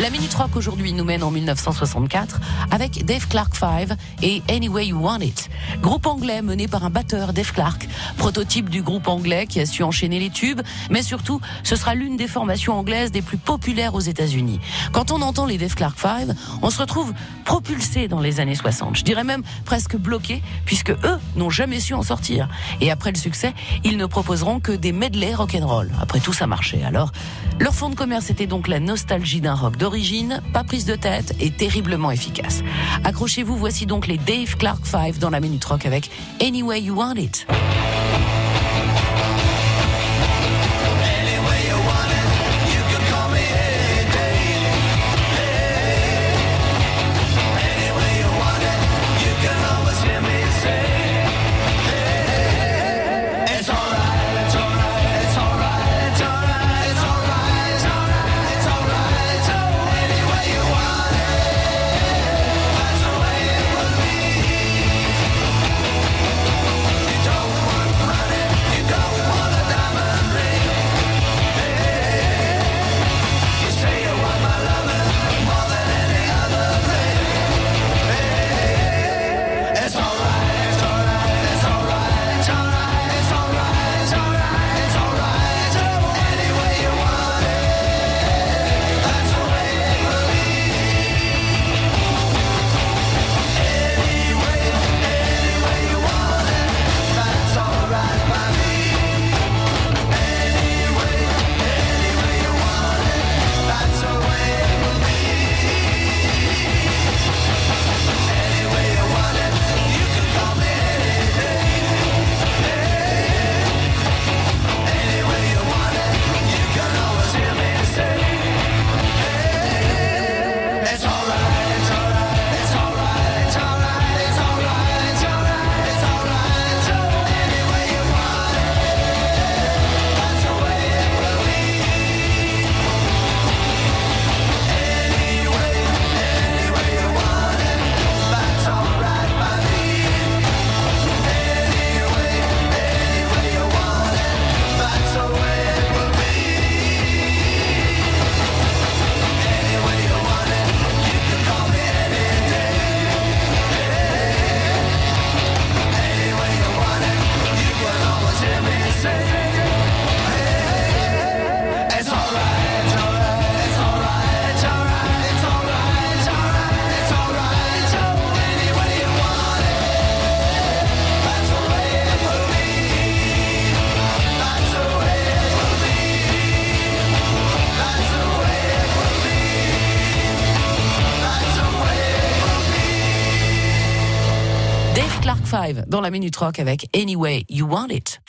La Minute Rock aujourd'hui nous mène en 1964 avec Dave Clark 5 et Anyway You Want It. Groupe anglais mené par un batteur, Dave Clark, prototype du groupe anglais qui a su enchaîner les tubes, mais surtout, ce sera l'une des formations anglaises des plus populaires aux États-Unis. Quand on entend les Dave Clark 5, on se retrouve propulsé dans les années 60. Je dirais même presque bloqué, puisque eux n'ont jamais su en sortir. Et après le succès, ils ne proposeront que des medley rock'n'roll. Après tout, ça marchait. Alors, leur fond de commerce était donc la nostalgie d'un rock pas prise de tête et terriblement efficace. Accrochez-vous, voici donc les Dave Clark 5 dans la Minute Rock avec Anyway You Want It. Dave Clark 5 dans la Minute Rock avec Anyway You Want It.